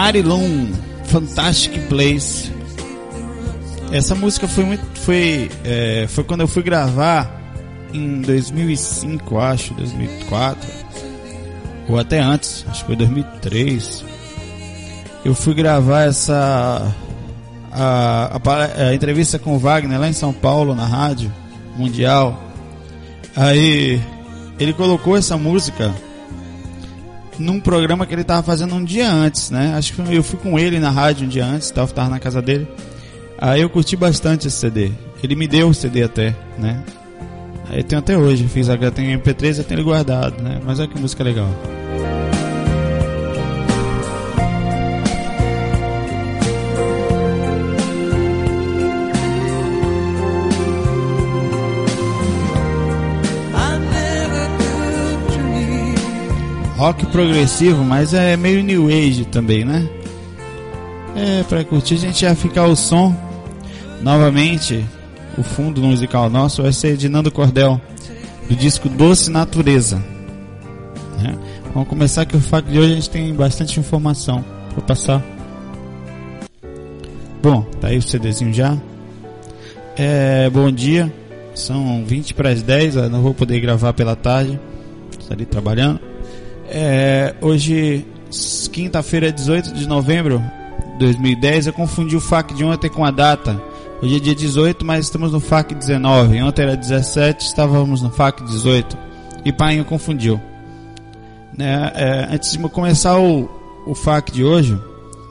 Marilyn Fantastic Place. Essa música foi muito, foi, é, foi quando eu fui gravar em 2005, acho, 2004, ou até antes, acho que foi 2003. Eu fui gravar essa a, a, a entrevista com o Wagner lá em São Paulo na rádio mundial. Aí ele colocou essa música num programa que ele estava fazendo um dia antes, né? Acho que eu fui com ele na rádio um dia antes, tava, tava na casa dele. Aí eu curti bastante esse CD. Ele me deu o CD até, né? Aí eu tenho até hoje, fiz a tenho MP3 e tenho ele guardado, né? Mas olha que música legal. Rock progressivo, mas é meio new age também, né? É, pra curtir a gente ia ficar o som. Novamente, o fundo musical nosso vai ser de Nando Cordel, do disco Doce Natureza. É. Vamos começar que o fato de hoje a gente tem bastante informação para passar. Bom, tá aí o CDzinho já. É, bom dia, são 20 para as 10, eu não vou poder gravar pela tarde, estarei trabalhando. É, hoje, quinta-feira, 18 de novembro de 2010, eu confundi o FAC de ontem com a data. Hoje é dia 18, mas estamos no FAC 19. Ontem era 17, estávamos no FAC 18. E Painho confundiu. Né? É, antes de começar o, o FAC de hoje,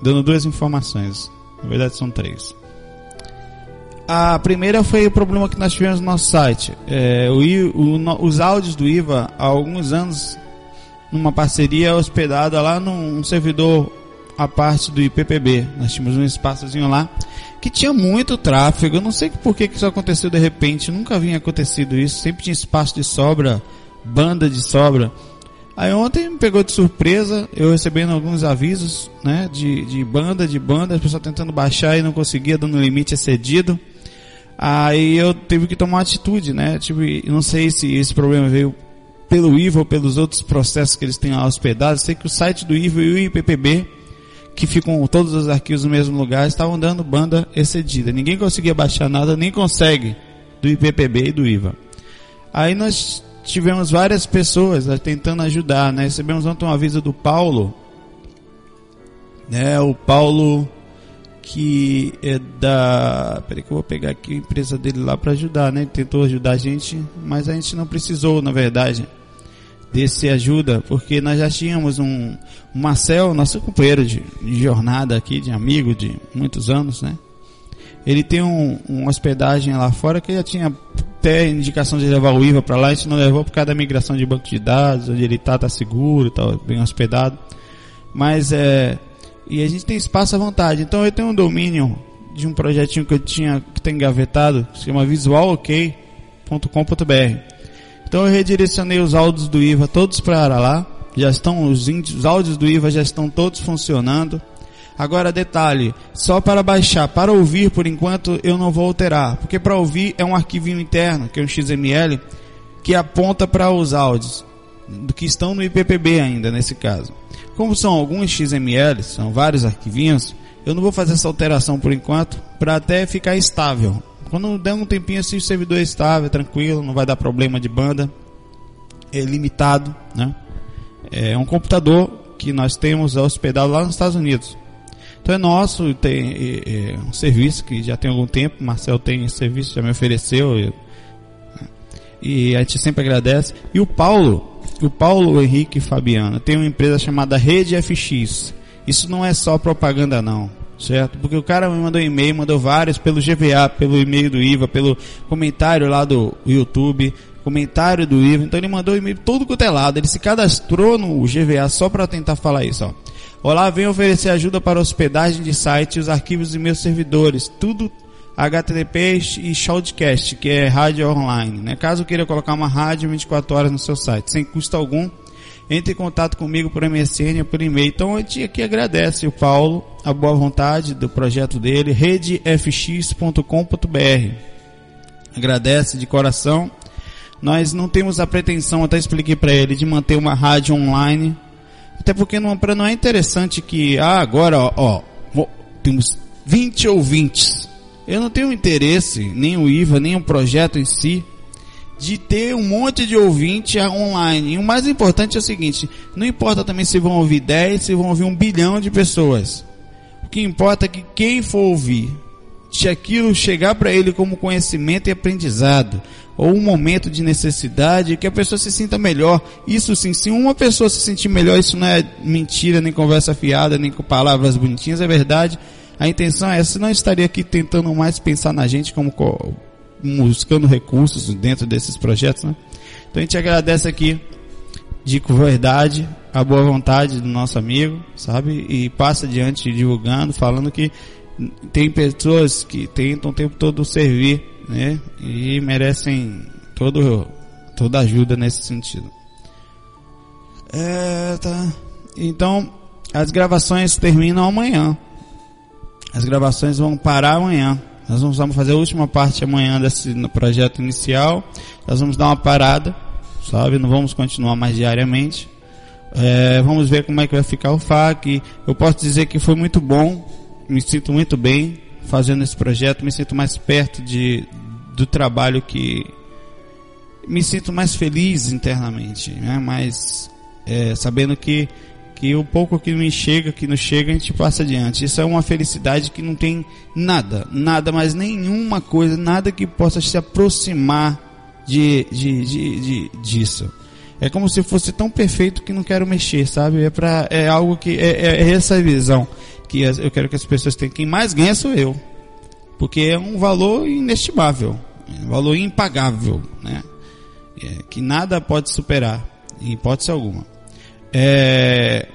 dando duas informações. Na verdade, são três. A primeira foi o problema que nós tivemos no nosso site. É, o, o, os áudios do IVA, há alguns anos, numa parceria hospedada lá num servidor a parte do IPPB. Nós tínhamos um espaçozinho lá que tinha muito tráfego. Eu não sei por que, isso aconteceu de repente. Nunca vinha acontecido isso. Sempre tinha espaço de sobra, banda de sobra. Aí ontem me pegou de surpresa, eu recebendo alguns avisos, né, de, de banda, de banda, as pessoas tentando baixar e não conseguia, dando limite excedido. Aí eu tive que tomar atitude, né, tipo, não sei se esse problema veio pelo IVA ou pelos outros processos que eles têm hospedados. Sei que o site do IVA e o IPPB, que ficam todos os arquivos no mesmo lugar, estavam dando banda excedida. Ninguém conseguia baixar nada, nem consegue do IPPB e do IVA. Aí nós tivemos várias pessoas tentando ajudar, né? Recebemos ontem um aviso do Paulo, né? O Paulo que é da, peraí que eu vou pegar aqui a empresa dele lá para ajudar, né? Ele tentou ajudar a gente, mas a gente não precisou, na verdade desse ajuda, porque nós já tínhamos um, um Marcel, nosso companheiro de, de, jornada aqui, de amigo de muitos anos, né? Ele tem um, uma hospedagem lá fora que já tinha até indicação de levar o IVA para lá, a gente não levou por causa da migração de banco de dados, onde ele está, tá seguro, tá bem hospedado. Mas é, e a gente tem espaço à vontade. Então eu tenho um domínio de um projetinho que eu tinha, que tem engavetado, se chama visualok.com.br então eu redirecionei os áudios do IVA todos para lá. Já estão os, os áudios do IVA já estão todos funcionando. Agora detalhe, só para baixar, para ouvir por enquanto eu não vou alterar, porque para ouvir é um arquivinho interno, que é um XML, que aponta para os áudios do que estão no IPPB ainda nesse caso. Como são alguns XML, são vários arquivinhos, eu não vou fazer essa alteração por enquanto, para até ficar estável. Quando der um tempinho assim, o servidor é estável, tranquilo, não vai dar problema de banda, é limitado, né? É um computador que nós temos hospedado lá nos Estados Unidos. Então é nosso, tem é, é um serviço que já tem algum tempo, Marcel tem esse serviço, já me ofereceu. E, e a gente sempre agradece. E o Paulo, o Paulo Henrique Fabiano, tem uma empresa chamada Rede FX. Isso não é só propaganda não certo? Porque o cara me mandou e-mail, mandou vários pelo GVA, pelo e-mail do IVA, pelo comentário lá do YouTube, comentário do IVA. Então ele mandou e-mail todo cotelado. Ele se cadastrou no GVA só para tentar falar isso, ó. Olá, venho oferecer ajuda para hospedagem de site os arquivos de meus servidores. Tudo HTTP e Shoutcast, que é rádio online. Né? Caso queira colocar uma rádio 24 horas no seu site, sem custo algum, entre em contato comigo por MSN ou por e-mail. Então a gente aqui agradece o Paulo, a boa vontade do projeto dele, redefx.com.br. Agradece de coração. Nós não temos a pretensão, até expliquei para ele, de manter uma rádio online. Até porque não, não é interessante que, ah, agora, ó, ó temos 20 ouvintes. Eu não tenho interesse, nem o IVA, nem o projeto em si, de ter um monte de ouvinte online. E o mais importante é o seguinte, não importa também se vão ouvir 10, se vão ouvir um bilhão de pessoas. O que importa é que quem for ouvir, se aquilo chegar para ele como conhecimento e aprendizado, ou um momento de necessidade, que a pessoa se sinta melhor. Isso sim, se uma pessoa se sentir melhor, isso não é mentira, nem conversa fiada, nem com palavras bonitinhas, é verdade. A intenção é essa, não estaria aqui tentando mais pensar na gente como buscando recursos dentro desses projetos, né? Então a gente agradece aqui de verdade a boa vontade do nosso amigo, sabe? E passa adiante divulgando, falando que tem pessoas que tentam o tempo todo servir né? E merecem todo, toda ajuda nesse sentido. É, tá. Então, as gravações terminam amanhã. As gravações vão parar amanhã. Nós vamos fazer a última parte amanhã desse projeto inicial. Nós vamos dar uma parada, sabe? Não vamos continuar mais diariamente. É, vamos ver como é que vai ficar o FAC. Eu posso dizer que foi muito bom. Me sinto muito bem fazendo esse projeto, me sinto mais perto de, do trabalho que me sinto mais feliz internamente, né? Mas é, sabendo que que o pouco que me chega, que nos chega, a gente passa adiante. Isso é uma felicidade que não tem nada, nada, mas nenhuma coisa, nada que possa se aproximar de, de, de, de disso. É como se fosse tão perfeito que não quero mexer, sabe? É, pra, é algo que é, é, é essa visão que eu quero que as pessoas tenham. Quem mais ganha sou eu porque é um valor inestimável, é um valor impagável, né? É, que nada pode superar, em hipótese alguma. É,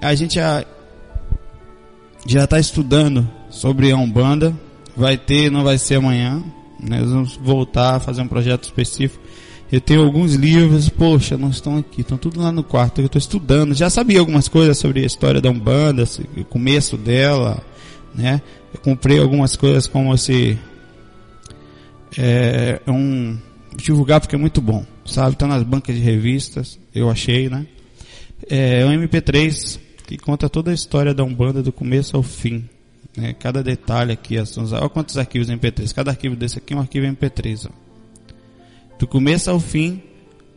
a gente já já está estudando sobre a Umbanda, vai ter, não vai ser amanhã, né? nós vamos voltar a fazer um projeto específico. Eu tenho alguns livros, poxa, não estão aqui, estão tudo lá no quarto. Eu estou estudando, já sabia algumas coisas sobre a história da Umbanda, o começo dela, né? Eu comprei algumas coisas como esse é, é um divulgar porque é muito bom, sabe? Está nas bancas de revistas, eu achei, né? É um MP3 que conta toda a história da Umbanda do começo ao fim. Né? Cada detalhe aqui, olha quantos arquivos MP3. Cada arquivo desse aqui é um arquivo MP3. Ó. Do começo ao fim,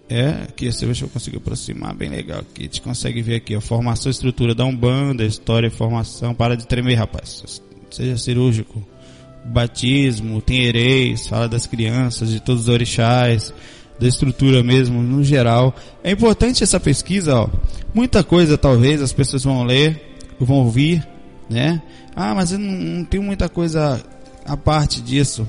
é, aqui se eu consigo aproximar, bem legal aqui. A gente consegue ver aqui a formação e estrutura da Umbanda, história e formação. Para de tremer, rapaz seja cirúrgico. Batismo, tem hereis, fala das crianças, de todos os orixás, da estrutura mesmo, no geral. É importante essa pesquisa, ó. Muita coisa talvez as pessoas vão ler, vão ouvir, né? Ah, mas eu não, não tenho muita coisa a parte disso.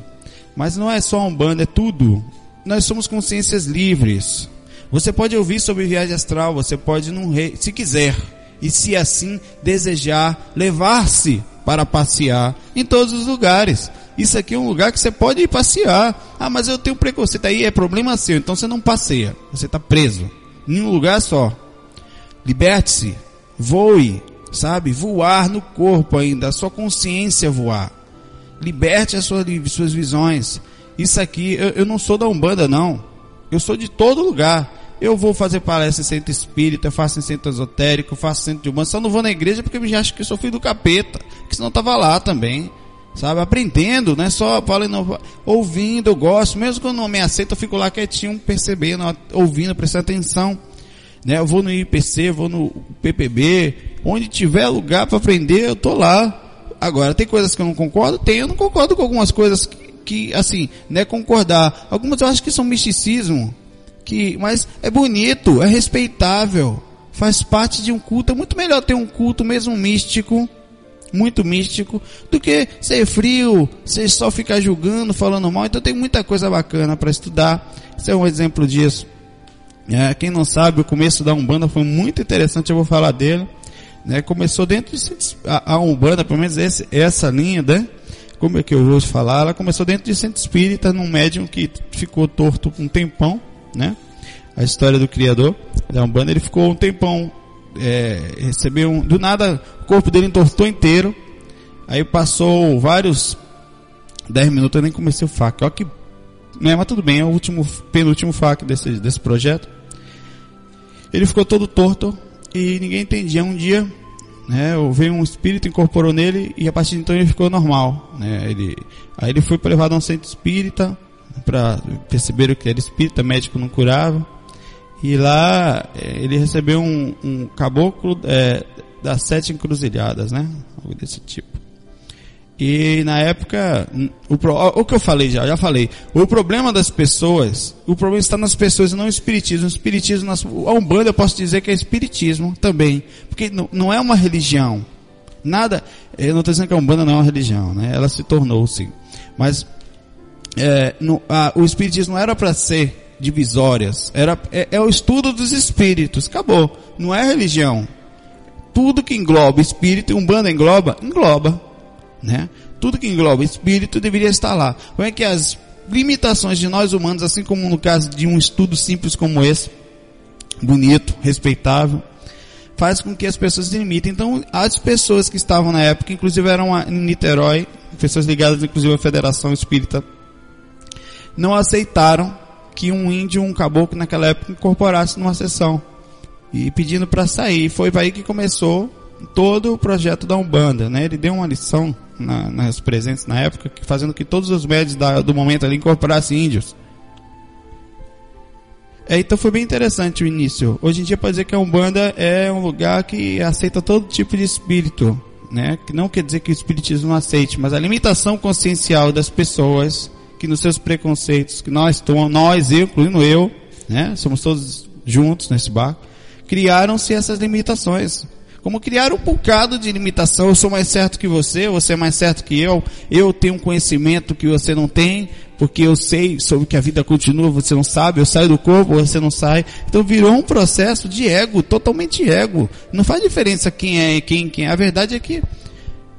Mas não é só um bando, é tudo. Nós somos consciências livres. Você pode ouvir sobre viagem astral, você pode, não, se quiser, e se assim desejar, levar-se para passear em todos os lugares. Isso aqui é um lugar que você pode ir passear. Ah, mas eu tenho preconceito. Aí é problema seu, então você não passeia. Você está preso. Em um lugar só. Liberte-se. Voe. Sabe? Voar no corpo ainda. A sua consciência voar. Liberte as suas, suas visões. Isso aqui, eu, eu não sou da Umbanda, não. Eu sou de todo lugar. Eu vou fazer palestra em centro espírita, eu faço em centro esotérico, eu faço centro de humano. Só não vou na igreja porque me acho que sou filho do capeta. Que senão tava lá também. Sabe? Aprendendo, não é só falando, ouvindo, eu gosto. Mesmo quando não me aceita, eu fico lá quietinho, percebendo, ouvindo, prestando atenção. Né? Eu vou no IPC, vou no PPB, onde tiver lugar para aprender, eu tô lá. Agora, tem coisas que eu não concordo? Tem, eu não concordo com algumas coisas que, que assim, né, concordar. Algumas eu acho que são misticismo que, mas é bonito, é respeitável, faz parte de um culto. É muito melhor ter um culto mesmo místico, muito místico, do que ser frio, ser só ficar julgando, falando mal. Então tem muita coisa bacana para estudar. Esse é um exemplo disso. É, quem não sabe, o começo da Umbanda foi muito interessante, eu vou falar dele. Né? Começou dentro de a, a Umbanda, pelo menos esse, essa linha, né? Como é que eu vou falar? Ela começou dentro de centro espírita, num médium que ficou torto um tempão né? A história do criador da Umbanda, ele ficou um tempão, é, recebeu um, do nada o corpo dele entortou inteiro, aí passou vários 10 minutos, eu nem comecei o FAQ, olha que, né, mas tudo bem, é o último, penúltimo FAQ desse, desse projeto. Ele ficou todo torto, e ninguém entendia. Um dia, né, veio um espírito, incorporou nele e a partir de então ele ficou normal. Né? Ele, aí ele foi levado a um centro espírita para perceber que era espírita, médico não curava. E lá eh, ele recebeu um, um caboclo é, das sete encruzilhadas, né? Algo desse tipo. E na época, o, o que eu falei já, já falei. O problema das pessoas, o problema está nas pessoas não no espiritismo. O espiritismo, nas, a Umbanda eu posso dizer que é espiritismo também. Porque não, não é uma religião. Nada, eu não estou dizendo que a Umbanda não é uma religião, né? Ela se tornou sim. Mas é, no, a, o espiritismo não era para ser divisórias. Era, é, é o estudo dos espíritos. Acabou. Não é religião. Tudo que engloba espírito, Umbanda engloba, engloba né? Tudo que engloba espírito deveria estar lá. Como é que as limitações de nós humanos, assim como no caso de um estudo simples como esse, bonito, respeitável, faz com que as pessoas se limitem. Então, as pessoas que estavam na época, inclusive eram em Niterói, pessoas ligadas inclusive à Federação Espírita, não aceitaram que um índio, um caboclo naquela época incorporasse numa sessão e pedindo para sair. Foi aí que começou todo o projeto da Umbanda, né? Ele deu uma lição na, nas presentes na época, fazendo que todos os médios da, do momento ali incorporassem índios. É, então foi bem interessante o início. Hoje em dia pode dizer que a Umbanda é um lugar que aceita todo tipo de espírito, né? Que não quer dizer que o espiritismo não aceite, mas a limitação consciencial das pessoas, que nos seus preconceitos, que nós, nós, eu, incluindo eu, né? Somos todos juntos nesse barco, criaram-se essas limitações. Como criar um bocado de limitação. Eu sou mais certo que você, você é mais certo que eu. Eu tenho um conhecimento que você não tem, porque eu sei sobre que a vida continua, você não sabe. Eu saio do corpo, você não sai. Então virou um processo de ego, totalmente ego. Não faz diferença quem é quem, quem é. A verdade é que,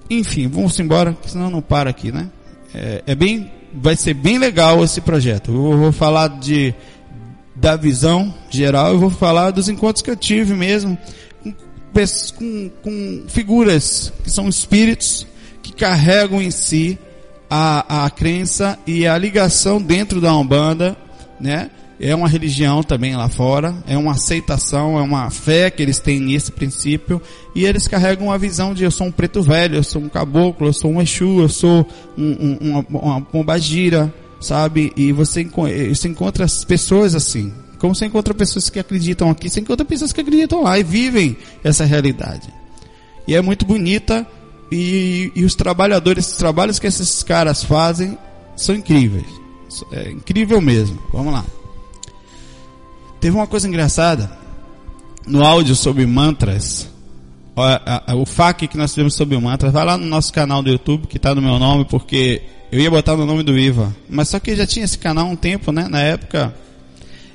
enfim, vamos embora, senão não para aqui, né? É, é bem, vai ser bem legal esse projeto. Eu vou falar de da visão geral, eu vou falar dos encontros que eu tive mesmo com, com figuras que são espíritos que carregam em si a, a crença e a ligação dentro da Umbanda, né? É uma religião também lá fora, é uma aceitação, é uma fé que eles têm nesse princípio, e eles carregam a visão de eu sou um preto velho, eu sou um caboclo, eu sou um Exu, eu sou um, um, uma, uma pombagira, sabe? E você, você encontra as pessoas assim, como você encontra pessoas que acreditam aqui, você encontra pessoas que acreditam lá e vivem essa realidade. E é muito bonita e, e os trabalhadores, os trabalhos que esses caras fazem são incríveis. É incrível mesmo. Vamos lá. Teve uma coisa engraçada no áudio sobre mantras. O FAQ que nós tivemos sobre mantras, vai lá no nosso canal do YouTube que está no meu nome, porque eu ia botar no nome do Iva. Mas só que já tinha esse canal há um tempo, né? Na época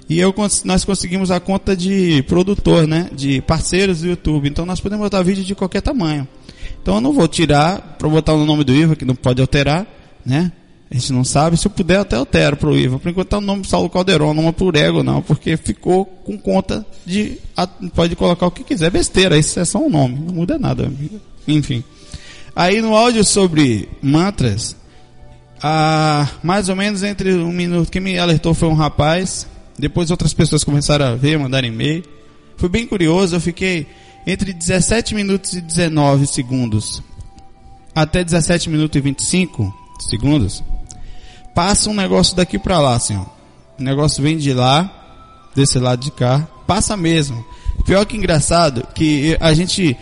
e eu, nós conseguimos a conta de produtor, né? De parceiros do YouTube. Então nós podemos botar vídeo de qualquer tamanho. Então eu não vou tirar para botar no nome do IVA, que não pode alterar, né? A gente não sabe. Se eu puder, até altero para o IVA. Por enquanto tá o nome Saulo Calderon, não é por ego, não. Porque ficou com conta de. Pode colocar o que quiser. Besteira, isso é só um nome. Não muda nada. Enfim. Aí no áudio sobre mantras, ah, mais ou menos entre um minuto, quem me alertou foi um rapaz depois outras pessoas começaram a ver, mandar e-mail. Foi bem curioso, eu fiquei entre 17 minutos e 19 segundos até 17 minutos e 25 segundos. Passa um negócio daqui para lá, assim, ó. O negócio vem de lá, desse lado de cá, passa mesmo. Pior que engraçado, que a gente,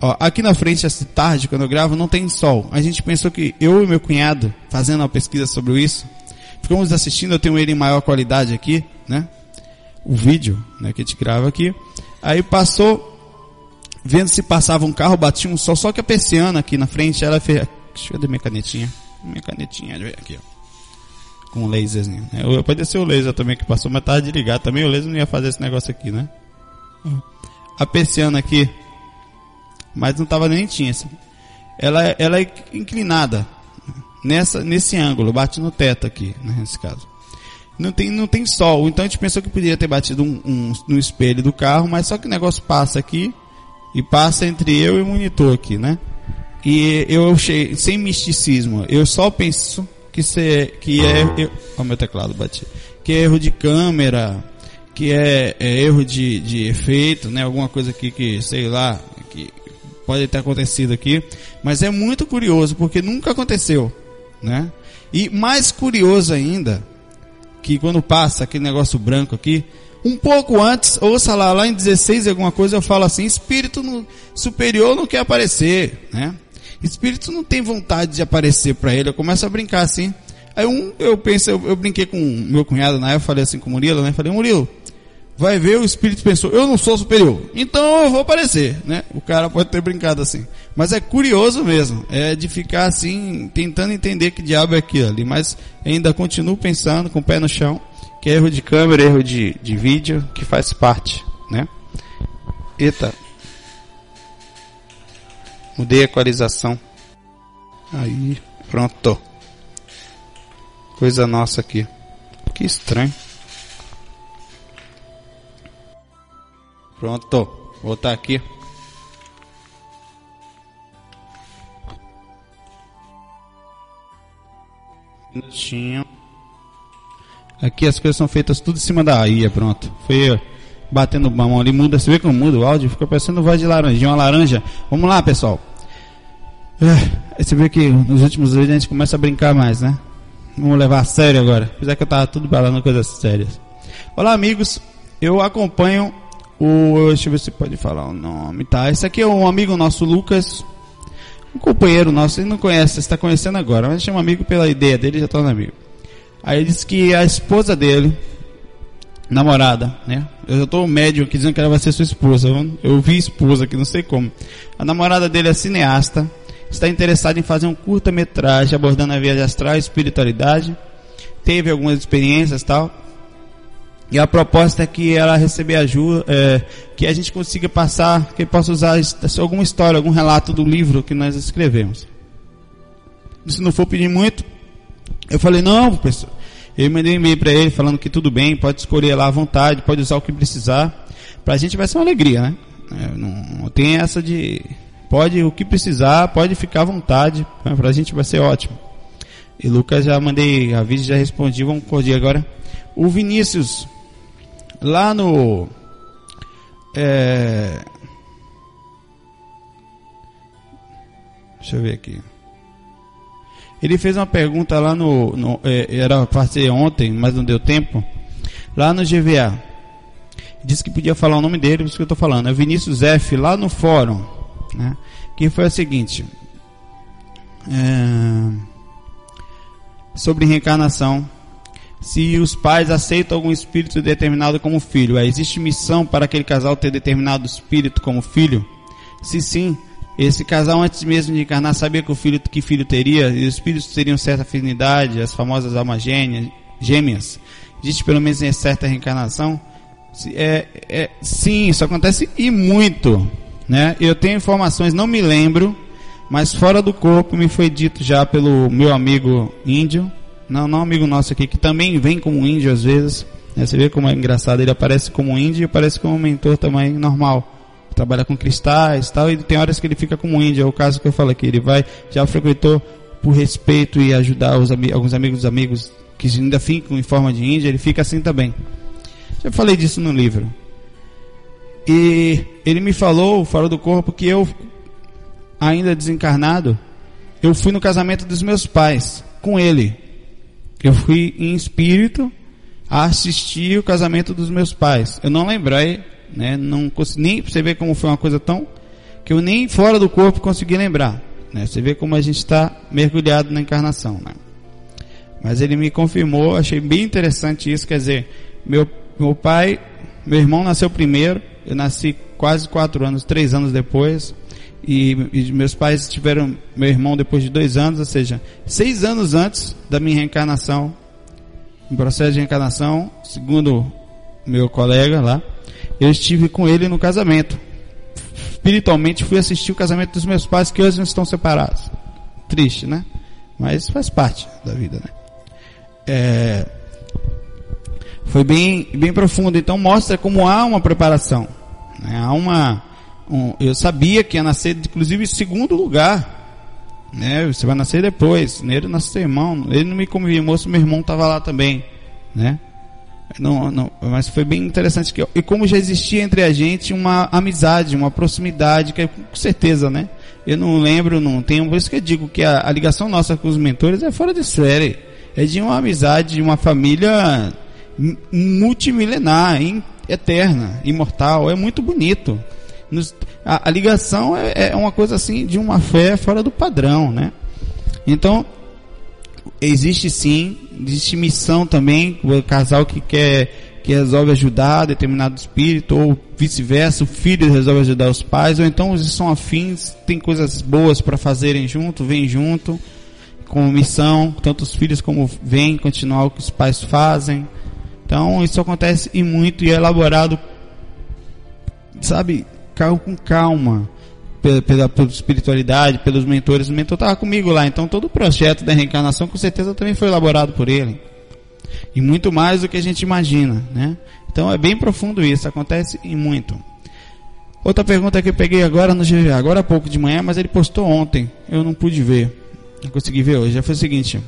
ó, aqui na frente essa tarde, quando eu gravo, não tem sol. A gente pensou que eu e meu cunhado, fazendo uma pesquisa sobre isso, ficamos assistindo, eu tenho ele em maior qualidade aqui, né? O vídeo, né, que a gente grava aqui. Aí passou, vendo se passava um carro, batia um sol, só que a persiana aqui na frente, ela fez, deixa eu ver minha canetinha, minha canetinha, aqui, ó. Com laserzinho, né? Pode ser o laser também que passou, mas tava desligado também, o laser não ia fazer esse negócio aqui, né? A persiana aqui, mas não tava nem tinha, assim. Ela, ela é inclinada, nessa, nesse ângulo, bate no teto aqui, né, nesse caso. Não tem, não tem sol, então a gente pensou que poderia ter batido um, um, no espelho do carro, mas só que o negócio passa aqui e passa entre eu e o monitor aqui, né? E eu achei, sem misticismo, eu só penso que, se, que é. Ó, meu teclado bati. Que é erro de câmera, que é, é erro de, de efeito, né? Alguma coisa aqui que, sei lá, que pode ter acontecido aqui. Mas é muito curioso, porque nunca aconteceu, né? E mais curioso ainda, que quando passa aquele negócio branco aqui, um pouco antes, ouça lá, lá em 16 alguma coisa, eu falo assim, espírito no, superior não quer aparecer, né? Espírito não tem vontade de aparecer para ele, eu começo a brincar assim. Aí um, eu pensei, eu, eu, brinquei com meu cunhado na época, falei assim com o Murilo, né? Falei, Murilo, vai ver, o espírito pensou, eu não sou superior, então eu vou aparecer, né? O cara pode ter brincado assim. Mas é curioso mesmo, é de ficar assim, tentando entender que diabo é aquilo ali, mas ainda continuo pensando com o pé no chão, que é erro de câmera, erro de, de vídeo, que faz parte, né? Eita. Mudei a equalização. Aí, pronto. Coisa nossa aqui. Que estranho. Pronto. Vou botar aqui. Minutinho. Aqui as coisas são feitas tudo em cima da IA, pronto. Foi batendo a mão ali, muda, você vê como muda o áudio, fica parecendo voz de laranjinha, uma laranja. Vamos lá, pessoal. É, você vê que nos últimos vídeos a gente começa a brincar mais, né? Vamos levar a sério agora. Apesar que eu tava tudo falando coisas sérias. Olá, amigos. Eu acompanho o. Deixa eu ver se pode falar o nome. Tá. Esse aqui é um amigo nosso, Lucas. Um companheiro nosso. Ele não conhece, está conhecendo agora. Mas chama amigo pela ideia dele já torna amigo. Aí ele disse que a esposa dele, namorada, né? Eu tô médio aqui dizendo que ela vai ser sua esposa. Eu vi esposa aqui, não sei como. A namorada dele é cineasta está interessado em fazer um curta-metragem abordando a viagem astral e espiritualidade. Teve algumas experiências tal. E a proposta é que ela receber ajuda, é, que a gente consiga passar, que possa usar alguma história, algum relato do livro que nós escrevemos. Se não for pedir muito, eu falei, não, professor. Eu mandei um e-mail para ele falando que tudo bem, pode escolher lá à vontade, pode usar o que precisar. Para a gente vai ser uma alegria, né? É, não, tem essa de Pode, o que precisar, pode ficar à vontade. Para a gente vai ser ótimo. E Lucas já mandei aviso, já respondi. Vamos corrigir agora. O Vinícius, lá no. É, deixa eu ver aqui. Ele fez uma pergunta lá no. no é, era para ser ontem, mas não deu tempo. Lá no GVA. Disse que podia falar o nome dele, por isso que eu estou falando. É Vinícius F, lá no fórum né? que foi o seguinte: é, sobre reencarnação. Se os pais aceitam algum espírito determinado como filho, existe missão para aquele casal ter determinado espírito como filho? Se sim, esse casal antes mesmo de encarnar sabia que o filho que filho teria, e os espíritos teriam certa afinidade, as famosas almas gêmeas. Existe pelo menos em certa reencarnação? É, é, sim, isso acontece e muito né? Eu tenho informações, não me lembro, mas fora do corpo me foi dito já pelo meu amigo índio, não, não amigo nosso aqui, que também vem como índio às vezes. Né? Você vê como é engraçado, ele aparece como índio e aparece como mentor também normal. Trabalha com cristais e tal, e tem horas que ele fica como índio, é o caso que eu falo aqui, ele vai, já frequentou por respeito e ajudar os, alguns amigos dos amigos que ainda ficam em forma de índio, ele fica assim também. Já falei disso no livro. E ele me falou, fora do corpo, que eu, ainda desencarnado, eu fui no casamento dos meus pais, com ele. Eu fui em espírito a assistir o casamento dos meus pais. Eu não lembrei, né? Não consegui, nem você vê como foi uma coisa tão que eu nem fora do corpo consegui lembrar. Né? Você vê como a gente está mergulhado na encarnação, né? Mas ele me confirmou, achei bem interessante isso, quer dizer, meu, meu pai, meu irmão nasceu primeiro, eu nasci quase quatro anos, três anos depois. E, e, meus pais tiveram meu irmão depois de dois anos, ou seja, seis anos antes da minha reencarnação, em processo de reencarnação, segundo meu colega lá, eu estive com ele no casamento. Espiritualmente fui assistir o casamento dos meus pais que hoje estão separados. Triste, né? Mas faz parte da vida, né? É, foi bem, bem profundo. Então mostra como há uma preparação. Né? Há uma, um, eu sabia que ia nascer, inclusive, em segundo lugar. Né? Você vai nascer depois. Nele nasceu irmão. Ele não me confirmou se meu irmão estava lá também. Né? Não, não, mas foi bem interessante que e como já existia entre a gente uma amizade, uma proximidade que com certeza, né? Eu não lembro, não tenho, por isso que eu digo que a, a ligação nossa com os mentores é fora de série. É de uma amizade, de uma família multimilenar, eterna, imortal. É muito bonito. Nos, a, a, ligação é, é uma coisa assim de uma fé fora do padrão, né? Então, existe sim, existe missão também, o casal que quer que resolve ajudar determinado espírito, ou vice-versa, o filho resolve ajudar os pais, ou então eles são afins, tem coisas boas para fazerem junto, vêm junto, com missão, tanto os filhos como vêm continuar o que os pais fazem. Então isso acontece e muito e é elaborado, sabe, com calma pela, pela, espiritualidade, pelos mentores. O mentor estava comigo lá, então todo o projeto da reencarnação com certeza também foi elaborado por ele. E muito mais do que a gente imagina, né? Então é bem profundo isso, acontece e muito. Outra pergunta que eu peguei agora no GVA, agora há pouco de manhã, mas ele postou ontem, eu não pude ver. Não consegui ver hoje. Já foi o seguinte.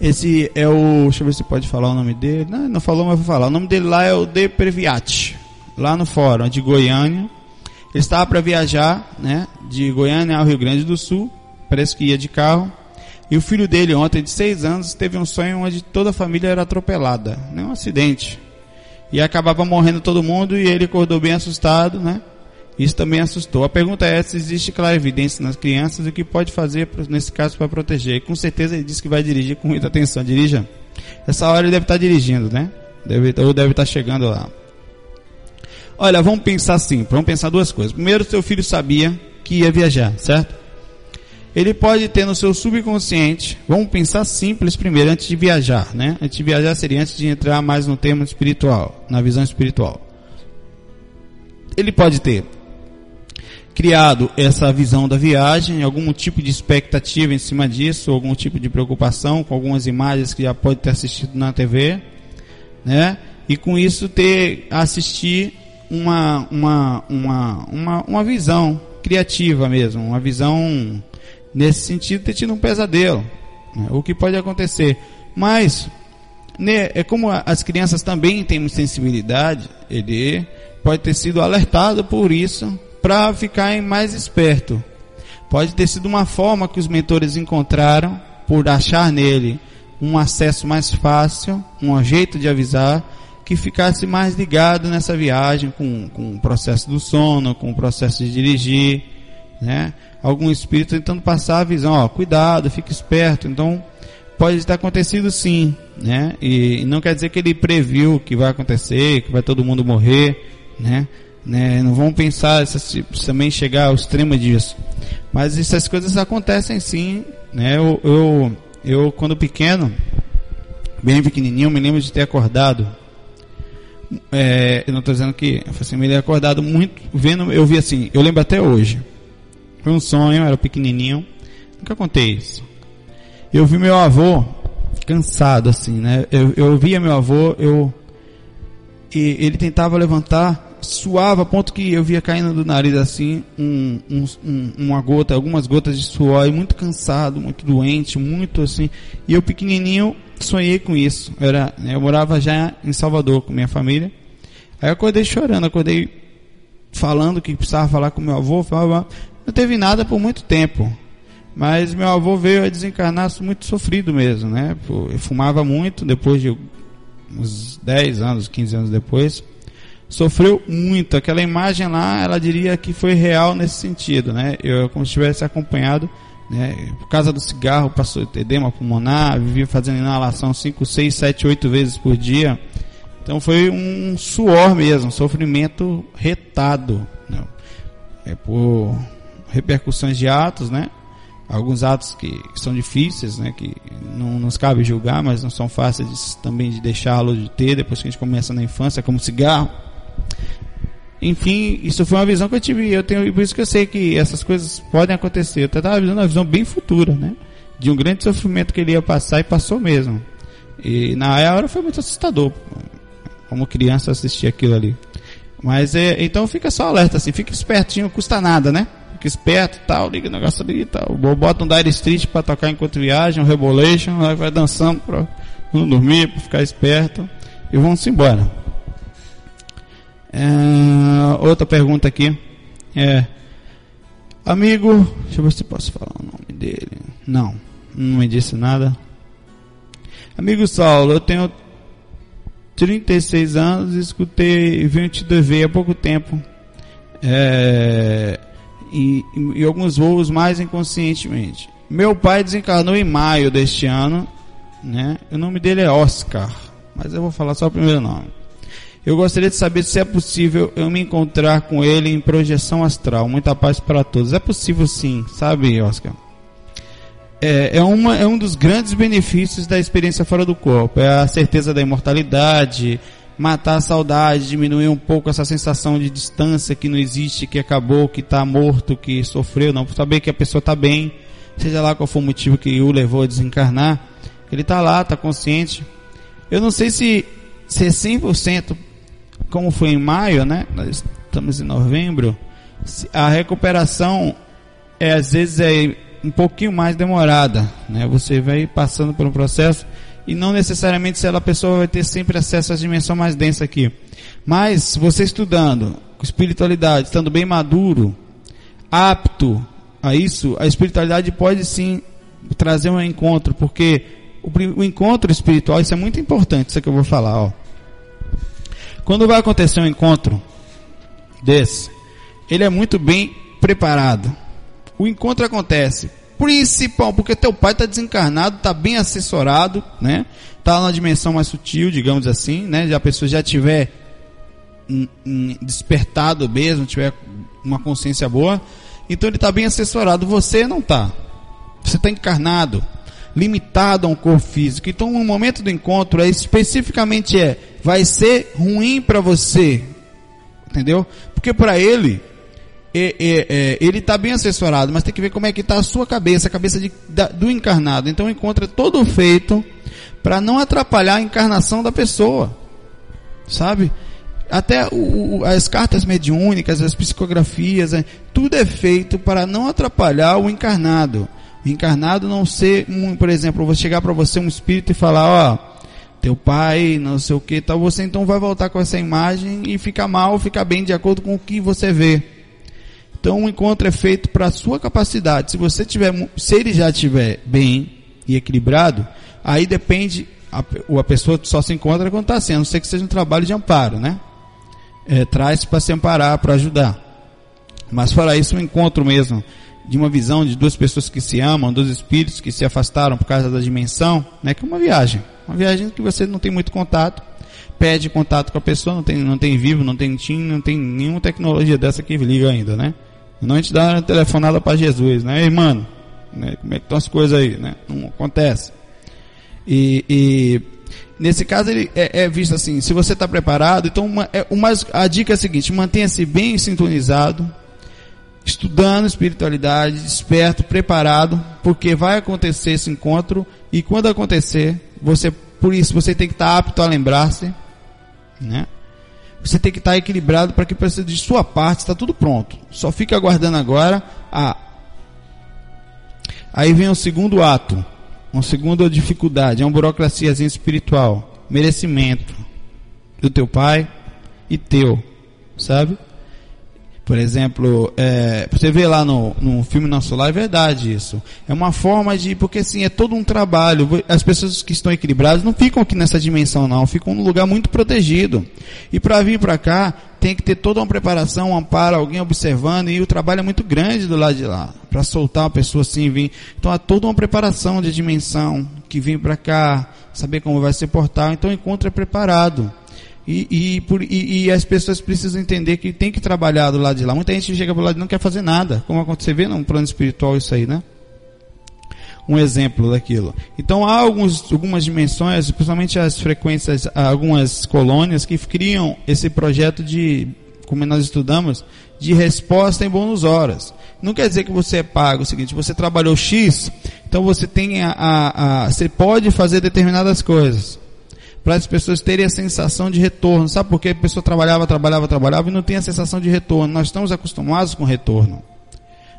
Esse é o. Deixa eu ver se pode falar o nome dele. Não, não falou, mas vou falar. O nome dele lá é o De Previati. Lá no fórum de Goiânia. Ele estava para viajar, né, de Goiânia ao Rio Grande do Sul, parece que ia de carro. E o filho dele, ontem, de seis anos, teve um sonho onde toda a família era atropelada, né, um acidente. E acabava morrendo todo mundo e ele acordou bem assustado, né? Isso também assustou. A pergunta é se existe clara evidência nas crianças e o que pode fazer nesse caso para proteger. E com certeza ele disse que vai dirigir com muita atenção. Dirija. Essa hora ele deve estar dirigindo, né? Deve, ou deve estar chegando lá. Olha, vamos pensar assim, vamos pensar duas coisas. Primeiro, seu filho sabia que ia viajar, certo? Ele pode ter no seu subconsciente, vamos pensar simples primeiro, antes de viajar, né? Antes de viajar seria antes de entrar mais no tema espiritual, na visão espiritual. Ele pode ter criado essa visão da viagem, algum tipo de expectativa em cima disso, algum tipo de preocupação com algumas imagens que já pode ter assistido na TV, né? E com isso ter assistir uma, uma, uma, uma, uma visão criativa mesmo, uma visão nesse sentido ter tido um pesadelo, né? o que pode acontecer. Mas né, é como as crianças também têm sensibilidade, ele pode ter sido alertado por isso para ficar mais esperto. Pode ter sido uma forma que os mentores encontraram por achar nele um acesso mais fácil, um jeito de avisar que ficasse mais ligado nessa viagem com, com o processo do sono, com o processo de dirigir, né? Algum espírito tentando passar a visão, ó, cuidado, fique esperto. Então, pode ter acontecido sim, né? E, e não quer dizer que ele previu que vai acontecer, que vai todo mundo morrer, né? né? Não vamos pensar também chegar ao extremo disso. Mas essas coisas acontecem sim, né? Eu, eu, eu quando pequeno, bem pequenininho, me lembro de ter acordado é, eu não estou dizendo que assim, é acordado muito vendo, eu vi assim, eu lembro até hoje. Foi um sonho, era pequenininho, nunca contei isso. Eu vi meu avô cansado assim, né? Eu, eu via meu avô, eu e ele tentava levantar, suava a ponto que eu via caindo do nariz assim um, um, um, uma gota, algumas gotas de suor, e muito cansado, muito doente, muito assim. E eu pequenininho sonhei com isso. Eu, era, né, eu morava já em Salvador com minha família. Aí eu acordei chorando, acordei falando que precisava falar com meu avô, falava, não teve nada por muito tempo. Mas meu avô veio a desencarnar muito sofrido mesmo, né? Eu fumava muito, depois de uns 10 anos, 15 anos depois, sofreu muito. Aquela imagem lá, ela diria que foi real nesse sentido, né? Eu como se tivesse acompanhado né? Por causa do cigarro, passou edema pulmonar, vivia fazendo inalação 5, 6, 7, 8 vezes por dia. Então foi um suor mesmo, um sofrimento retado. Né? É por repercussões de atos, né? Alguns atos que, que são difíceis, né? Que não nos cabe julgar, mas não são fáceis de, também de deixá-lo de ter depois que a gente começa na infância, como cigarro. Enfim, isso foi uma visão que eu tive. Eu tenho, por isso que eu sei que essas coisas podem acontecer. Eu estava vendo uma visão bem futura, né? De um grande sofrimento que ele ia passar e passou mesmo. E na hora foi muito assustador. Como criança assistir aquilo ali. Mas é, então fica só alerta assim, fica espertinho, custa nada, né? Fica esperto tal, liga o negócio ali e tal. Bota um Dire Street para tocar enquanto viaja, um Rebolation, vai dançando para não dormir, para ficar esperto. e vamos embora. Outra pergunta aqui. É, amigo, deixa eu ver se posso falar o nome dele. Não, não me disse nada. Amigo Saulo, eu tenho 36 anos e escutei, vim te dever há pouco tempo. É, e, e, alguns voos mais inconscientemente. Meu pai desencarnou em maio deste ano, né? O nome dele é Oscar, mas eu vou falar só o primeiro nome. Eu gostaria de saber se é possível eu me encontrar com ele em projeção astral. Muita paz para todos. É possível sim, sabe, Oscar? É, é, uma, é um dos grandes benefícios da experiência fora do corpo. É a certeza da imortalidade, matar a saudade, diminuir um pouco essa sensação de distância que não existe, que acabou, que está morto, que sofreu. Não, saber que a pessoa está bem, seja lá qual for o motivo que o levou a desencarnar. Ele está lá, está consciente. Eu não sei se, se é 100% como foi em maio, né? Nós estamos em novembro. A recuperação é às vezes é um pouquinho mais demorada, né? Você vai passando por um processo e não necessariamente se a pessoa vai ter sempre acesso à dimensão mais densa aqui. Mas você estudando com espiritualidade, estando bem maduro, apto a isso, a espiritualidade pode sim trazer um encontro, porque o, o encontro espiritual, isso é muito importante, isso que eu vou falar, ó. Quando vai acontecer um encontro desse, ele é muito bem preparado. O encontro acontece principal porque teu pai está desencarnado, está bem assessorado, né? Está na dimensão mais sutil, digamos assim, né? Já a pessoa já tiver despertado mesmo, tiver uma consciência boa, então ele está bem assessorado. Você não está. Você está encarnado, limitado a um corpo físico. Então, o momento do encontro é especificamente é vai ser ruim para você, entendeu? Porque para ele é, é, é, ele está bem assessorado, mas tem que ver como é que está a sua cabeça, a cabeça de, da, do encarnado. Então o encontro é todo feito para não atrapalhar a encarnação da pessoa, sabe? Até o, o, as cartas mediúnicas, as psicografias, é, tudo é feito para não atrapalhar o encarnado. O encarnado não ser, um, por exemplo, vou chegar para você um espírito e falar, ó, teu pai, não sei o que, tal, você então vai voltar com essa imagem e ficar mal, ficar bem de acordo com o que você vê. Então o encontro é feito para a sua capacidade. Se você tiver, se ele já estiver bem e equilibrado, aí depende, a, a pessoa só se encontra quando está sendo, a não ser que seja um trabalho de amparo, né? É, traz para se amparar, para ajudar. Mas fora isso, um encontro mesmo de uma visão de duas pessoas que se amam, dois espíritos que se afastaram por causa da dimensão, né? Que é uma viagem. Uma viagem que você não tem muito contato, pede contato com a pessoa, não tem, não tem vivo, não tem TIM, não tem nenhuma tecnologia dessa que liga ainda, né? Não a gente dá uma telefonada para Jesus, né? Ei, mano, né? como é que estão as coisas aí, né? Não acontece. E, e nesse caso ele é, é, visto assim, se você está preparado, então uma, é, uma, a dica é a seguinte, mantenha-se bem sintonizado, estudando espiritualidade, desperto, preparado, porque vai acontecer esse encontro e quando acontecer, você, por isso você tem que estar tá apto a lembrar-se, né? Você tem que estar equilibrado para que precisa de sua parte, está tudo pronto. Só fica aguardando agora a. Aí vem o segundo ato, uma segunda dificuldade, é uma burocraciazinha espiritual, merecimento do teu pai e teu, sabe? Por exemplo, é, você vê lá no, no filme Nosso Lar, é verdade isso. É uma forma de, porque assim, é todo um trabalho. As pessoas que estão equilibradas não ficam aqui nessa dimensão não, ficam num lugar muito protegido. E para vir para cá, tem que ter toda uma preparação, um amparo, alguém observando, e o trabalho é muito grande do lado de lá. Para soltar a pessoa assim, vir. Então há toda uma preparação de dimensão, que vem para cá, saber como vai se portar. Então o encontro é preparado. E, e, por, e, e, as pessoas precisam entender que tem que trabalhar do lado de lá. Muita gente chega para lado e não quer fazer nada. Como você vê num plano espiritual isso aí, né? Um exemplo daquilo. Então há alguns, algumas dimensões, principalmente as frequências, algumas colônias que criam esse projeto de, como nós estudamos, de resposta em bônus horas. Não quer dizer que você é pago. É o seguinte, você trabalhou X, então você tem a, a, a você pode fazer determinadas coisas para as pessoas terem a sensação de retorno. Sabe por quê? A pessoa trabalhava, trabalhava, trabalhava e não tem a sensação de retorno. Nós estamos acostumados com retorno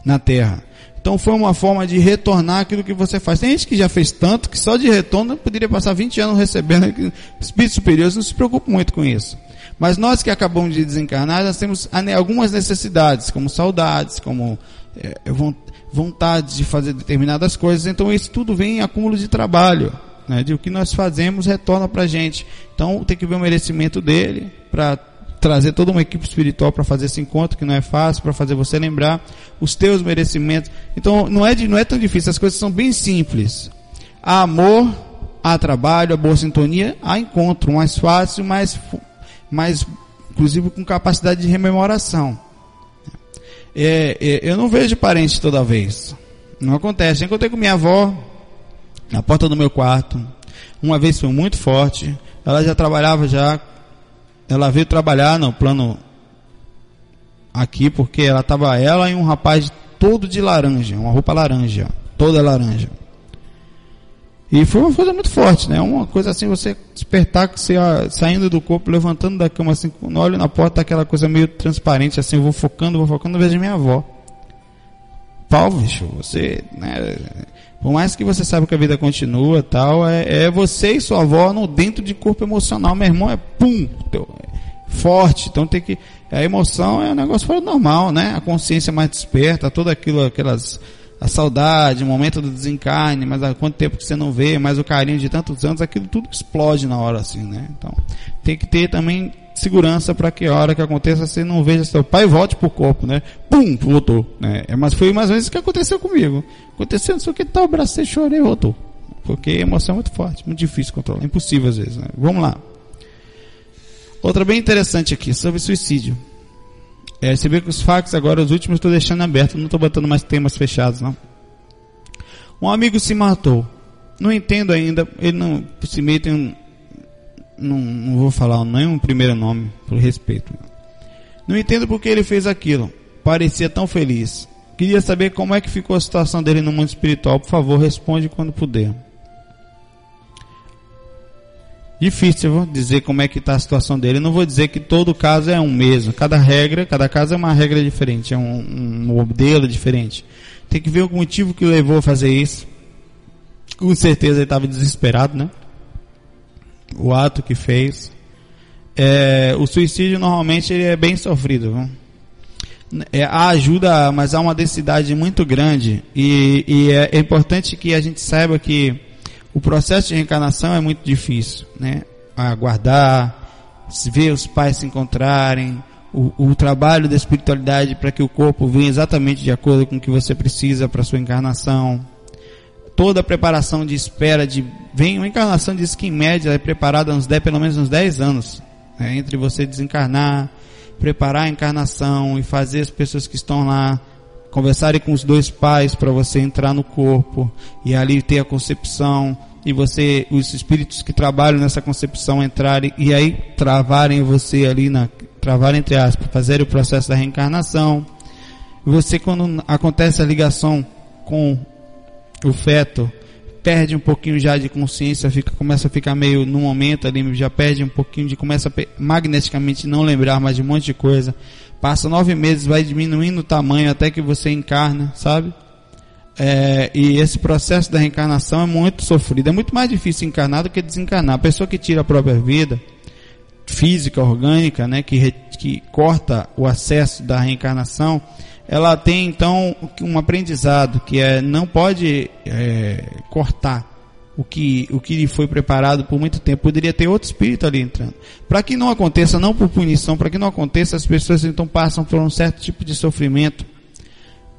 na Terra. Então foi uma forma de retornar aquilo que você faz. Tem gente que já fez tanto que só de retorno poderia passar 20 anos recebendo. Espíritos superiores não se preocupam muito com isso. Mas nós que acabamos de desencarnar, nós temos algumas necessidades, como saudades, como é, vontade de fazer determinadas coisas. Então isso tudo vem em acúmulo de trabalho. Né? De o que nós fazemos retorna para a gente. Então tem que ver o merecimento dele para trazer toda uma equipe espiritual para fazer esse encontro, que não é fácil, para fazer você lembrar os teus merecimentos. Então, não é, de, não é tão difícil, as coisas são bem simples. Há amor, há trabalho, há boa sintonia, há encontro, mais fácil, mais, mais inclusive com capacidade de rememoração. É, é, eu não vejo parente toda vez. Não acontece. Eu encontrei com minha avó na porta do meu quarto. Uma vez foi muito forte. Ela já trabalhava já ela veio trabalhar no plano aqui porque ela estava ela e um rapaz todo de laranja, uma roupa laranja, toda laranja. E foi uma coisa muito forte, né? Uma coisa assim, você despertar você saindo do corpo, levantando da cama assim, quando olho na porta, aquela coisa meio transparente, assim, eu vou focando, vou focando, vejo minha avó. Pau, bicho, você, né? Por mais que você saiba que a vida continua tal, é, é você e sua avó no dentro de corpo emocional. Meu irmão é pum, teu, é forte. Então tem que. A emoção é um negócio fora normal, né? A consciência mais desperta, tudo aquilo, aquelas. A saudade, o momento do desencarne, mas há quanto tempo que você não vê, mas o carinho de tantos anos, aquilo tudo explode na hora assim, né? Então, tem que ter também segurança para que a hora que aconteça você não veja seu pai volte pro corpo, né? Pum, voltou, né? É, mas foi mais ou menos isso que aconteceu comigo. Aconteceu, não sei o que tal, abracei, chorei, voltou. Porque a emoção é muito forte, muito difícil controlar, impossível às vezes, né? Vamos lá. Outra bem interessante aqui, sobre suicídio. É, você vê que os fax agora, os últimos, estou deixando aberto, não estou botando mais temas fechados, não. Um amigo se matou. Não entendo ainda, ele não se mete em não, não vou falar nenhum primeiro nome, por respeito. Não entendo porque ele fez aquilo. Parecia tão feliz. Queria saber como é que ficou a situação dele no mundo espiritual. Por favor, responde quando puder. Difícil vou dizer como é que está a situação dele. Não vou dizer que todo caso é um mesmo. Cada regra, cada caso é uma regra diferente, é um, um modelo diferente. Tem que ver o motivo que levou a fazer isso. Com certeza ele estava desesperado, né? O ato que fez. É, o suicídio normalmente ele é bem sofrido. Viu? É, há ajuda, mas há uma densidade muito grande e, e é, é, importante que a gente saiba que o processo de reencarnação é muito difícil, né? Aguardar, ver os pais se encontrarem, o, o trabalho da espiritualidade para que o corpo venha exatamente de acordo com o que você precisa para sua encarnação, toda a preparação de espera de vem uma encarnação diz que em média é preparada uns 10, pelo menos uns 10 anos né, entre você desencarnar preparar a encarnação e fazer as pessoas que estão lá conversarem com os dois pais para você entrar no corpo e ali ter a concepção e você os espíritos que trabalham nessa concepção entrarem e aí travarem você ali na travar entre aspas fazerem o processo da reencarnação. Você quando acontece a ligação com o feto perde um pouquinho já de consciência, fica, começa a ficar meio no momento ali, já perde um pouquinho de, começa a magneticamente não lembrar mais de um monte de coisa. Passa nove meses, vai diminuindo o tamanho até que você encarna, sabe? É, e esse processo da reencarnação é muito sofrido. É muito mais difícil encarnar do que desencarnar. A pessoa que tira a própria vida, física, orgânica, né, que, que corta o acesso da reencarnação, ela tem então um aprendizado que é não pode é, cortar o que o que lhe foi preparado por muito tempo. Poderia ter outro espírito ali entrando. Para que não aconteça não por punição para que não aconteça as pessoas então passam por um certo tipo de sofrimento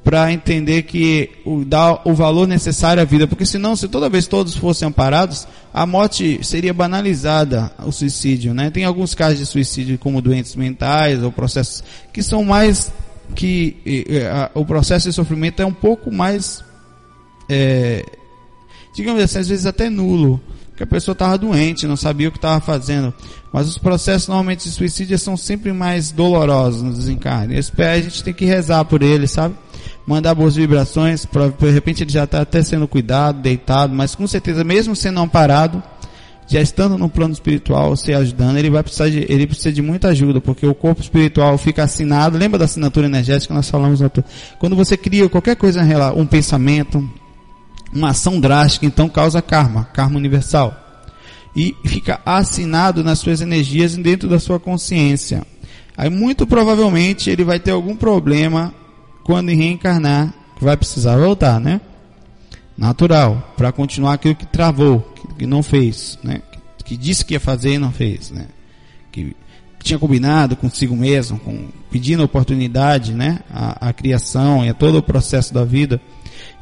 para entender que o dá o valor necessário à vida. Porque senão se toda vez todos fossem amparados a morte seria banalizada o suicídio né? Tem alguns casos de suicídio como doentes mentais ou processos que são mais que a, o processo de sofrimento é um pouco mais, é, digamos assim, às vezes até nulo. Que a pessoa estava doente, não sabia o que estava fazendo. Mas os processos normalmente de suicídio são sempre mais dolorosos no desencarne. Esse a gente tem que rezar por ele, sabe? Mandar boas vibrações, pra, de repente ele já está até sendo cuidado, deitado, mas com certeza, mesmo sendo amparado, já estando no plano espiritual, se ajudando, ele vai precisar de, ele precisa de muita ajuda, porque o corpo espiritual fica assinado, lembra da assinatura energética que nós falamos no Quando você cria qualquer coisa, um pensamento, uma ação drástica, então causa karma, karma universal. E fica assinado nas suas energias dentro da sua consciência. Aí muito provavelmente ele vai ter algum problema quando reencarnar, que vai precisar voltar, né? Natural, para continuar aquilo que travou, que, não fez, né? Que, disse que ia fazer e não fez, né? Que, tinha combinado consigo mesmo, com, pedindo oportunidade, né? A criação e a todo o processo da vida.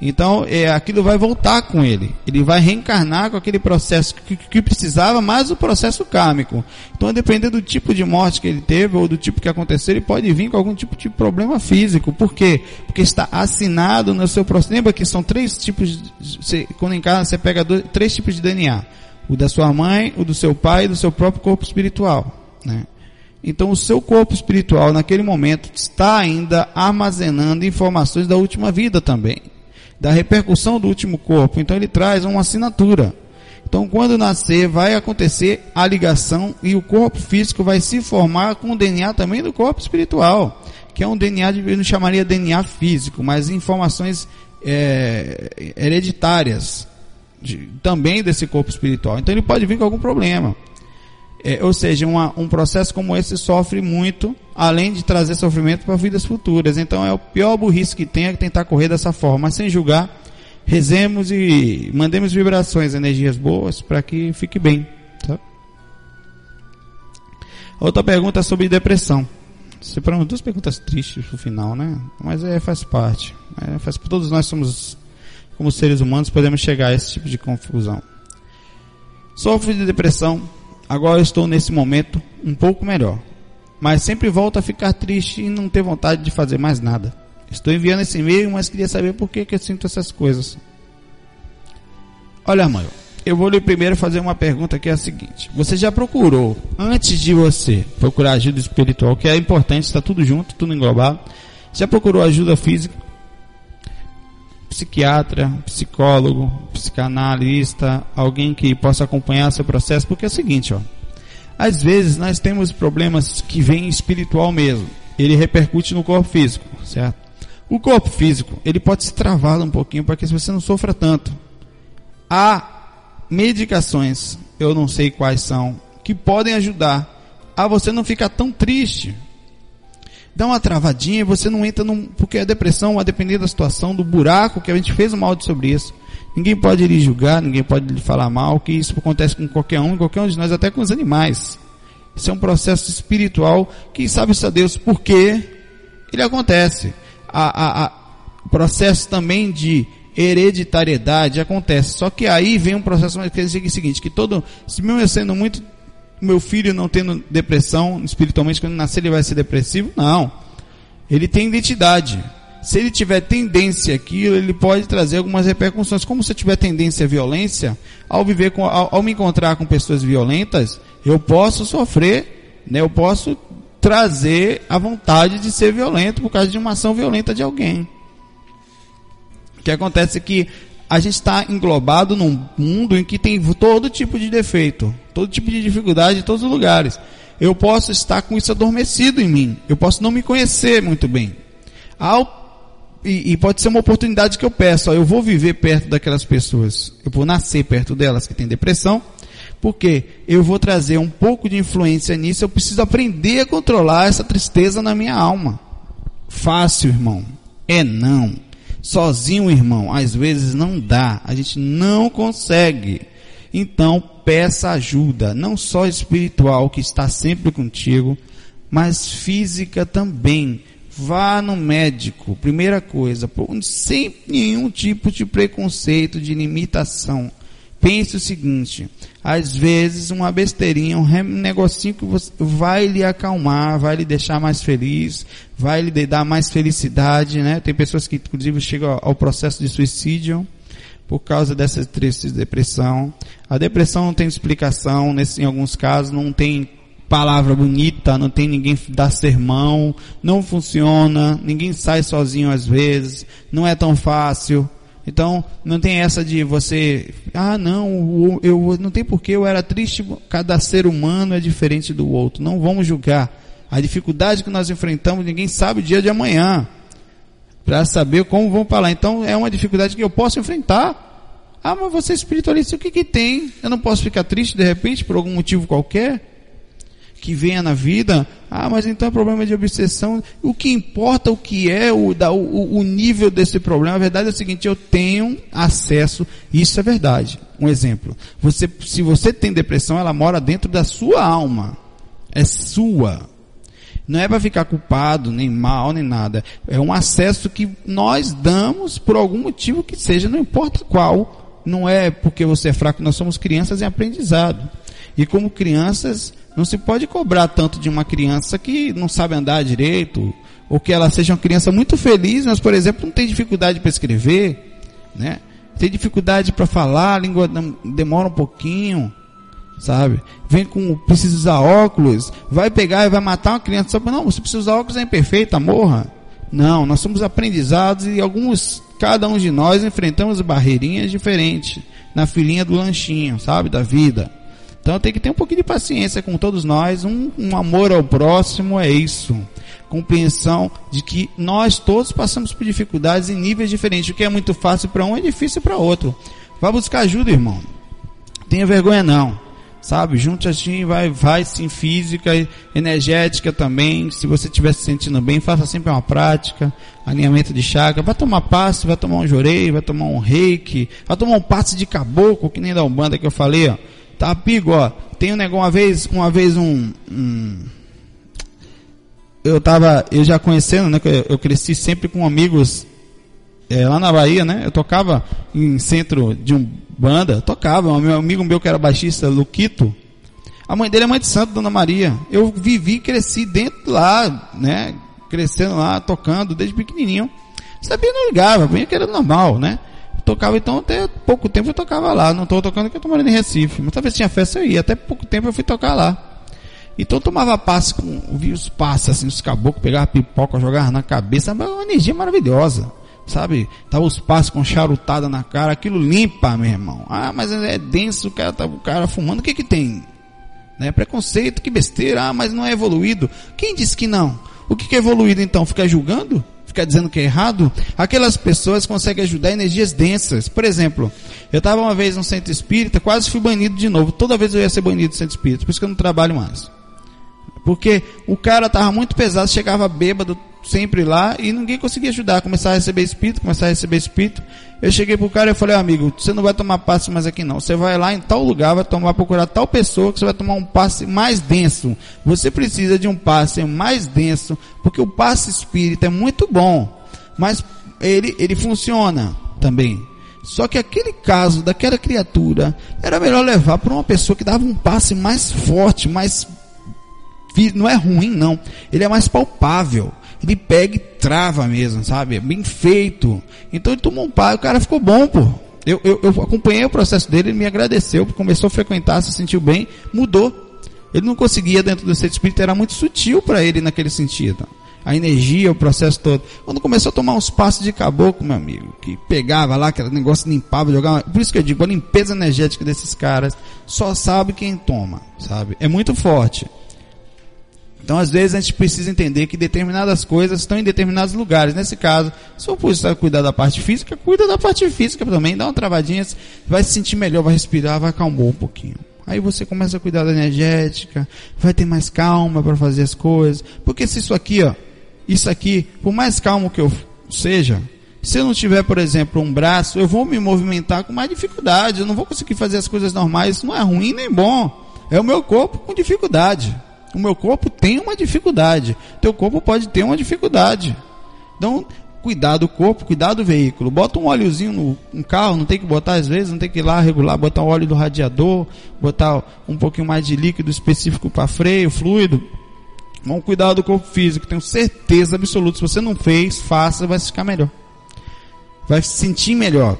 Então, é, aquilo vai voltar com ele. Ele vai reencarnar com aquele processo que, que, precisava, mais o processo kármico. Então, dependendo do tipo de morte que ele teve ou do tipo que aconteceu, ele pode vir com algum tipo de problema físico. Por quê? Porque está assinado no seu processo. Lembra que são três tipos, de, você, quando encarna, você pega dois, três tipos de DNA. O da sua mãe, o do seu pai e do seu próprio corpo espiritual. Né? Então, o seu corpo espiritual, naquele momento, está ainda armazenando informações da última vida também da repercussão do último corpo. Então ele traz uma assinatura. Então quando nascer vai acontecer a ligação e o corpo físico vai se formar com o DNA também do corpo espiritual, que é um DNA, eu não chamaria DNA físico, mas informações é, hereditárias de, também desse corpo espiritual. Então ele pode vir com algum problema. É, ou seja, uma, um processo como esse sofre muito, além de trazer sofrimento para vidas futuras. Então é o pior burrice que tem é tentar correr dessa forma, mas sem julgar, rezemos e mandemos vibrações, energias boas para que fique bem. Tá? Outra pergunta é sobre depressão. Separamos duas perguntas tristes no final, né? Mas é, faz parte. É, faz, todos nós somos, como seres humanos, podemos chegar a esse tipo de confusão. Sofre de depressão, Agora estou nesse momento um pouco melhor. Mas sempre volto a ficar triste e não ter vontade de fazer mais nada. Estou enviando esse e-mail, mas queria saber por que, que eu sinto essas coisas. Olha, mãe, eu vou lhe primeiro fazer uma pergunta que é a seguinte. Você já procurou, antes de você procurar ajuda espiritual, que é importante, está tudo junto, tudo englobado. Já procurou ajuda física? Psiquiatra, psicólogo, psicanalista, alguém que possa acompanhar seu processo, porque é o seguinte, ó. Às vezes nós temos problemas que vêm espiritual mesmo. Ele repercute no corpo físico, certo? O corpo físico, ele pode se travar um pouquinho para que você não sofra tanto. Há medicações, eu não sei quais são, que podem ajudar a você não ficar tão triste dá uma travadinha e você não entra num. Porque a depressão, a depender da situação, do buraco, que a gente fez um áudio sobre isso. Ninguém pode lhe julgar, ninguém pode lhe falar mal, que isso acontece com qualquer um, qualquer um de nós, até com os animais. Isso é um processo espiritual que sabe a Deus por que ele acontece. A, a, a, processo também de hereditariedade acontece. Só que aí vem um processo mais que dizer o seguinte, que todo, se mesmo eu sendo muito meu filho não tendo depressão, espiritualmente, quando nascer ele vai ser depressivo? Não. Ele tem identidade. Se ele tiver tendência àquilo, ele pode trazer algumas repercussões. Como se eu tiver tendência à violência, ao viver com, ao, ao me encontrar com pessoas violentas, eu posso sofrer, né? Eu posso trazer a vontade de ser violento por causa de uma ação violenta de alguém. O que acontece é que a gente está englobado num mundo em que tem todo tipo de defeito, todo tipo de dificuldade em todos os lugares. Eu posso estar com isso adormecido em mim. Eu posso não me conhecer muito bem. Ao, e, e, pode ser uma oportunidade que eu peço. Ó, eu vou viver perto daquelas pessoas. Eu vou nascer perto delas que têm depressão. Porque eu vou trazer um pouco de influência nisso. Eu preciso aprender a controlar essa tristeza na minha alma. Fácil, irmão. É não. Sozinho, irmão, às vezes não dá, a gente não consegue. Então, peça ajuda, não só espiritual, que está sempre contigo, mas física também. Vá no médico, primeira coisa, sem nenhum tipo de preconceito, de limitação. Pense o seguinte, às vezes uma besteirinha, um negocinho que vai lhe acalmar, vai lhe deixar mais feliz, vai lhe dar mais felicidade, né? Tem pessoas que inclusive chegam ao processo de suicídio por causa dessa triste depressão. A depressão não tem explicação, nesse, em alguns casos não tem palavra bonita, não tem ninguém dar sermão, não funciona, ninguém sai sozinho às vezes, não é tão fácil Então, não tem essa de você, ah, não, eu não tem porquê eu era triste, cada ser humano é diferente do outro. Não vamos julgar. A dificuldade que nós enfrentamos, ninguém sabe o dia de amanhã. Para saber como vão para lá. Então, é uma dificuldade que eu posso enfrentar. Ah, mas você é espiritualista, o que que tem? Eu não posso ficar triste de repente por algum motivo qualquer? que venha na vida, ah, mas então é problema de obsessão. O que importa, o que é o, o, o nível desse problema, a verdade é o seguinte, eu tenho acesso, isso é verdade. Um exemplo, você, se você tem depressão, ela mora dentro da sua alma. É sua. Não é para ficar culpado, nem mal, nem nada. É um acesso que nós damos por algum motivo que seja, não importa qual. Não é porque você é fraco, nós somos crianças em aprendizado. E como crianças, não se pode cobrar tanto de uma criança que não sabe andar direito, ou que ela seja uma criança muito feliz, mas, por exemplo, não tem dificuldade para escrever, né? Tem dificuldade para falar, a língua demora um pouquinho, sabe? Vem com, precisa usar óculos, vai pegar e vai matar uma criança para, não, você precisa usar óculos, é imperfeita, morra. Não, nós somos aprendizados e alguns, cada um de nós enfrentamos barreirinhas diferentes na filinha do lanchinho, sabe? Da vida. Então tem que ter um pouquinho de paciência com todos nós, um, um amor ao próximo é isso. Compreensão de que nós todos passamos por dificuldades em níveis diferentes. O que é muito fácil para um é difícil para outro. Vá buscar ajuda, irmão. Tenha vergonha não. Sabe, junte assim, vai, vai sim, física, energética também. Se você estiver se sentindo bem, faça sempre uma prática, alinhamento de chakra. Vai tomar passe, vai tomar um jorei, vai tomar um reiki, vai tomar um passe de caboclo, que nem da Umbanda que eu falei, ó Tá, Pigo, ó. Tem um negócio, uma vez, uma vez um, um eu tava, eu já conhecendo, né, eu, eu cresci sempre com amigos é, lá na Bahia, né? Eu tocava em centro de um banda, tocava, um meu amigo meu que era baixista, Luquito. A mãe dele é mãe de santo, Dona Maria. Eu vivi, cresci dentro lá, né? Crescendo lá, tocando desde pequenininho. Sabia, não ligava, bem que era normal, né? tocava então até pouco tempo eu tocava lá. Não estou tocando porque eu estou morando em Recife. Mas talvez tinha festa eu ia. Até pouco tempo eu fui tocar lá. Então eu tomava passe com, vi os passes assim, os caboclos, pegava pipoca, jogava na cabeça, uma energia maravilhosa. Sabe? Tava os passes com charutada na cara, aquilo limpa, meu irmão. Ah, mas é denso, o cara, tá, o cara fumando, o que que tem? Né? Preconceito, que besteira, ah, mas não é evoluído. Quem disse que não? O que, que é evoluído então? Ficar julgando? ficar dizendo que é errado, aquelas pessoas conseguem ajudar energias densas. Por exemplo, eu estava uma vez no centro espírita, quase fui banido de novo. Toda vez eu ia ser banido do centro espírita, por isso que eu não trabalho mais. Porque o cara estava muito pesado, chegava bêbado sempre lá e ninguém conseguia ajudar. Começar a receber espírito, começar a receber espírito. Eu cheguei pro cara e falei, amigo, você não vai tomar passe mais aqui não. Você vai lá em tal lugar, vai tomar, procurar tal pessoa que você vai tomar um passe mais denso. Você precisa de um passe mais denso, porque o passe espírita é muito bom, mas ele, ele funciona também. Só que aquele caso daquela criatura era melhor levar para uma pessoa que dava um passe mais forte, mais não é ruim não, ele é mais palpável ele pega e trava mesmo, sabe? Bem feito. Então ele tomou um pai, o cara ficou bom, pô. Eu, eu, eu acompanhei o processo dele, ele me agradeceu, começou a frequentar, se sentiu bem, mudou. Ele não conseguia dentro do centro espírita, era muito sutil para ele naquele sentido. A energia, o processo todo. Quando começou a tomar uns passos de caboclo, meu amigo, que pegava lá, aquele negócio limpava, jogava. Por isso que eu digo, a limpeza energética desses caras só sabe quem toma, sabe? É muito forte. Então, às vezes, a gente precisa entender que determinadas coisas estão em determinados lugares. Nesse caso, se for precisar cuidar da parte física, cuida da parte física também, dá uma travadinha, vai se sentir melhor, vai respirar, vai acalmar um pouquinho. Aí você começa a cuidar da energética, vai ter mais calma para fazer as coisas. Porque se isso aqui, ó, isso aqui, por mais calmo que eu seja, se eu não tiver, por exemplo, um braço, eu vou me movimentar com mais dificuldade, eu não vou conseguir fazer as coisas normais, isso não é ruim nem bom. É o meu corpo com dificuldade. O meu corpo tem uma dificuldade. Teu corpo pode ter uma dificuldade. Então, cuidar do corpo, cuidar do veículo. Bota um óleozinho no um carro, não tem que botar às vezes, não tem que ir lá regular, botar o óleo do radiador, botar um pouquinho mais de líquido específico para freio, fluido. Vamos cuidar do corpo físico, tenho certeza absoluta. Se você não fez, faça, vai ficar melhor. Vai se sentir melhor.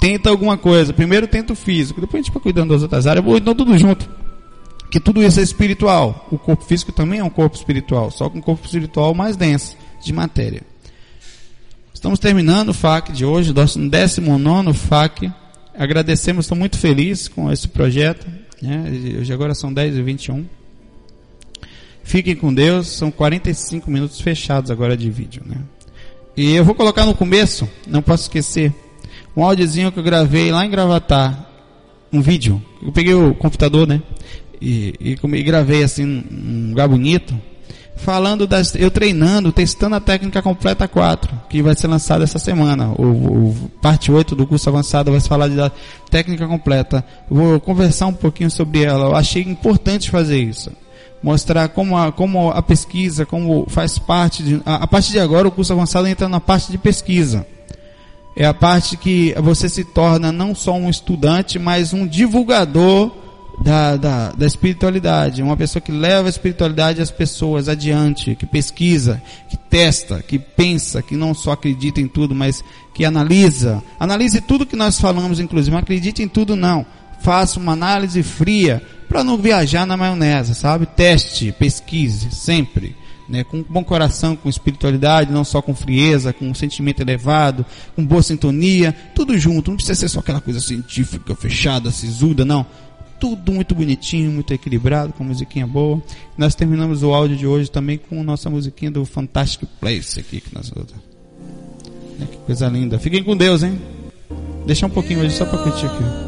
Tenta alguma coisa. Primeiro tenta o físico, depois a gente vai cuidando das outras áreas. Vou então tudo junto que tudo isso é espiritual. O corpo físico também é um corpo espiritual, só que um corpo espiritual mais denso de matéria. Estamos terminando o FAC de hoje, nosso 19 FAC. Agradecemos, estou muito feliz com esse projeto. Né? Hoje agora são 10 e 21 Fiquem com Deus, são 45 minutos fechados agora de vídeo. Né? E eu vou colocar no começo, não posso esquecer, um áudiozinho que eu gravei lá em Gravatar. Um vídeo. Eu peguei o computador, né? E, e, e gravei assim um lugar bonito falando das, eu treinando, testando a técnica completa 4, que vai ser lançada essa semana. O, o parte 8 do curso avançado vai falar da técnica completa. Vou conversar um pouquinho sobre ela. Eu achei importante fazer isso. Mostrar como a, como a pesquisa, como faz parte de, a, a partir de agora o curso avançado entra na parte de pesquisa. É a parte que você se torna não só um estudante, mas um divulgador da, da, da espiritualidade, uma pessoa que leva a espiritualidade às pessoas adiante, que pesquisa, que testa, que pensa, que não só acredita em tudo, mas que analisa. Analise tudo que nós falamos, inclusive. Não acredite em tudo, não. Faça uma análise fria para não viajar na maionese, sabe? Teste, pesquise, sempre. Né, com bom coração, com espiritualidade, não só com frieza, com um sentimento elevado, com boa sintonia, tudo junto. Não precisa ser só aquela coisa científica, fechada, sisuda, não tudo muito bonitinho, muito equilibrado, com musiquinha boa. Nós terminamos o áudio de hoje também com nossa musiquinha do Fantastic Place aqui que nós que coisa linda. Fiquem com Deus, hein? Deixa um pouquinho hoje só para curtir aqui.